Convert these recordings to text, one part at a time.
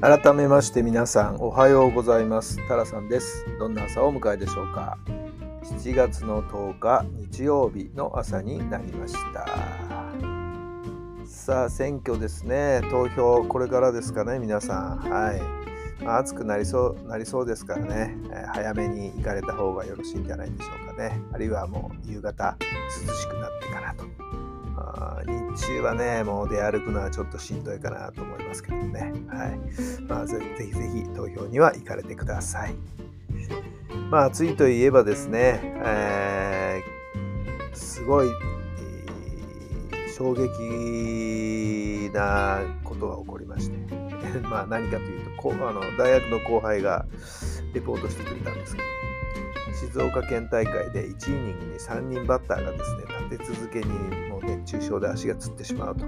改めまして皆さんおはようございます。タラさんです。どんな朝をお迎えでしょうか。7月の10日日曜日の朝になりました。さあ選挙ですね。投票これからですかね皆さん。はい。まあ、暑くなりそうなりそうですからね、えー、早めに行かれた方がよろしいんじゃないでしょうかね。あるいはもう夕方涼しくなってからと。日中はね、もう出歩くのはちょっとしんどいかなと思いますけどね。はい。まあ、ぜひぜひ投票には行かれてください。まあ、暑いといえばですね、えー、すごい、えー、衝撃なことが起こりまして、まあ何かというと、こあの大学の後輩がレポートしてくれたんですけど、静岡県大会で1イニングに3人バッターがですね立て続けにもう熱中症で足がつってしまうと。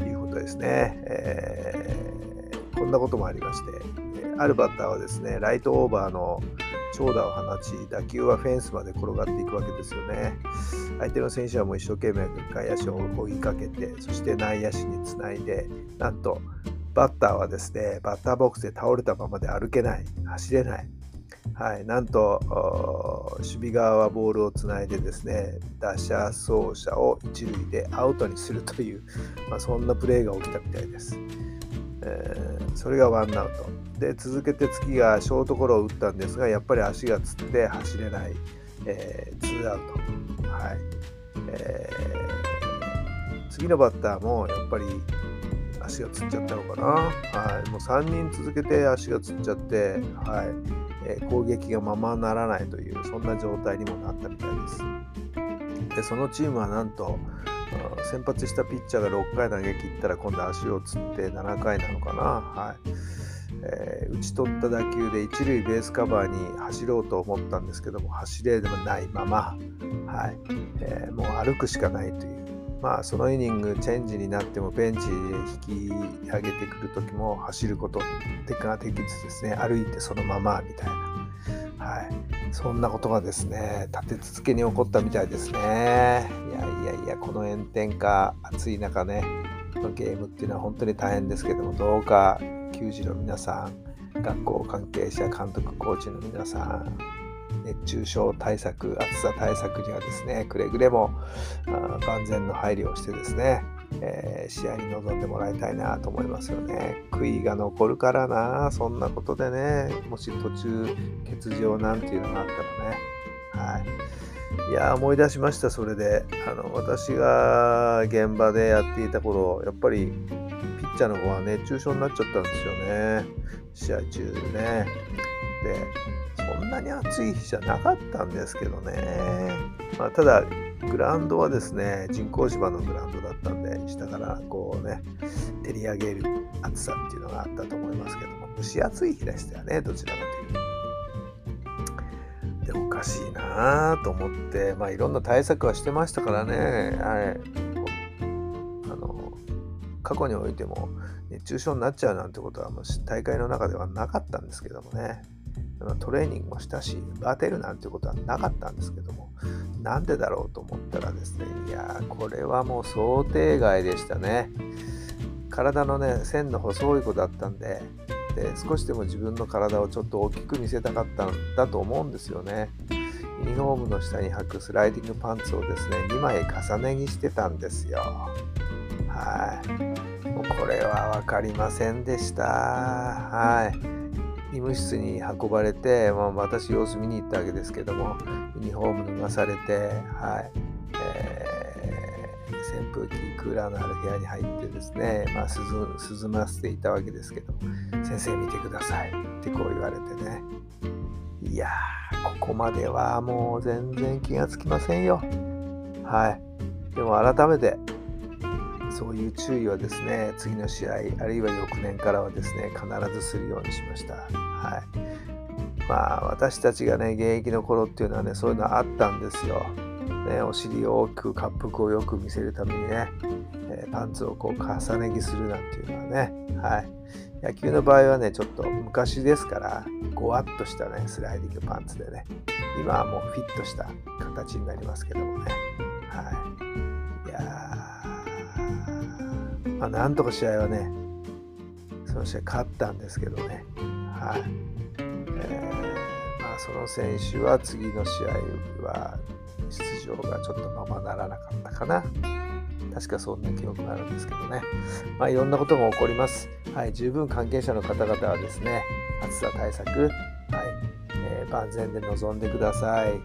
いうことですね、えー、こんなこともありましてあるバッターはですねライトオーバーの長打を放ち打球はフェンスまで転がっていくわけですよね。相手の選手はもう一生懸命外野手を追いかけてそして内野手につないでなんとバッターはですねバッターボックスで倒れたままで歩けない走れない。はい、なんと守備側はボールをつないでですね打者走者を一塁でアウトにするという、まあ、そんなプレーが起きたみたいです、えー、それがワンアウト。で続けて月がショートゴロを打ったんですがやっぱり足がつって走れない、えー、ツーアウト、はい。えー、次のバッターもやっぱり足がつっちゃったのかな、はい、もう3人続けて足がつっちゃって、はい。え攻撃がままならないというそんな状態にもなったみたいです。でそのチームはなんと先発したピッチャーが6回投げ切ったら今度足をつって7回なのかな、はい。えー、打ち取った打球で一塁ベースカバーに走ろうと思ったんですけども走れでもないまま、はい。えー、もう歩くしかないというまあ、そのイニングチェンジになってもベンチで引き上げてくる時も走ることができずですね。歩いてそのままみたいな、はい、そんなことがですね立て続けに起こったみたいですね。いやいやいやこの炎天下暑い中ねのゲームっていうのは本当に大変ですけどもどうか球児の皆さん学校関係者監督コーチの皆さん熱中症対策、暑さ対策にはですね、くれぐれも万全の配慮をしてですね、えー、試合に臨んでもらいたいなと思いますよね。悔いが残るからな、そんなことでね、もし途中欠場なんていうのがあったらね。はい。いや、思い出しました、それで。あの、私が現場でやっていた頃、やっぱりピッチャーの子は熱中症になっちゃったんですよね。試合中ね。なに暑い日じゃなかったんですけどね。まあ、ただ、グラウンドはですね、人工芝のグラウンドだったんで、下からこうね、照り上げる暑さっていうのがあったと思いますけども、蒸し暑い日でしたよね、どちらかというと。で、おかしいなと思って、まあ、いろんな対策はしてましたからね、はい、あの過去においても熱中症になっちゃうなんてことはもう大会の中ではなかったんですけどもね。トレーニングもしたし、当てるなんてことはなかったんですけども、なんでだろうと思ったらですね、いやー、これはもう想定外でしたね。体のね、線の細い子だったんで、で少しでも自分の体をちょっと大きく見せたかったんだと思うんですよね。ユニフォームの下に履くスライディングパンツをですね、2枚重ね着してたんですよ。はい。もうこれは分かりませんでした。はい。医務室に運ばれて、まあ、私様子見に行ったわけですけどもユニフォーム脱がされて、はい。えー、扇風機クーラーのある部屋に入ってですね、まあ、涼涼ませていたわけですけど先生見てくださいってこう言われてね。いやーここまではもう全然気がつきませんよ。はい。でも改めてそういう注意はですね次の試合あるいは翌年からはですね必ずするようにしました。はいまあ、私たちがね現役の頃っていうのはねそういうのあったんですよ。ね、お尻を大きく滑腹をよく見せるためにね、えー、パンツをこう重ね着するなんていうのはね、はい、野球の場合はねちょっと昔ですからごわっとしたねスライディングパンツでね今はもうフィットした形になりますけどもね、まあなんとか試合はねその試合勝ったんですけどね、はいえー、まあ、その選手は次の試合は出場がちょっとままならなかったかな。確かそんな記憶があるんですけどね。まあいろんなことが起こります。はい、十分関係者の方々はですね、暑さ対策、はいえー、万全で臨んでください。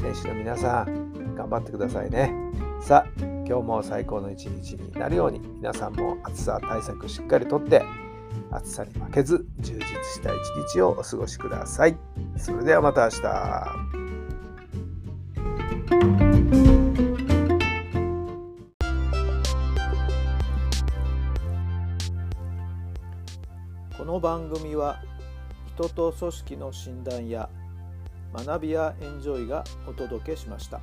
選手の皆さん、頑張ってくださいね。さあ、今日も最高の一日になるように、皆さんも暑さ対策しっかりとって、暑さに負けず充実した一日をお過ごしください。それではまた明日。この番組は人と組織の診断や学びやエンジョイがお届けしました。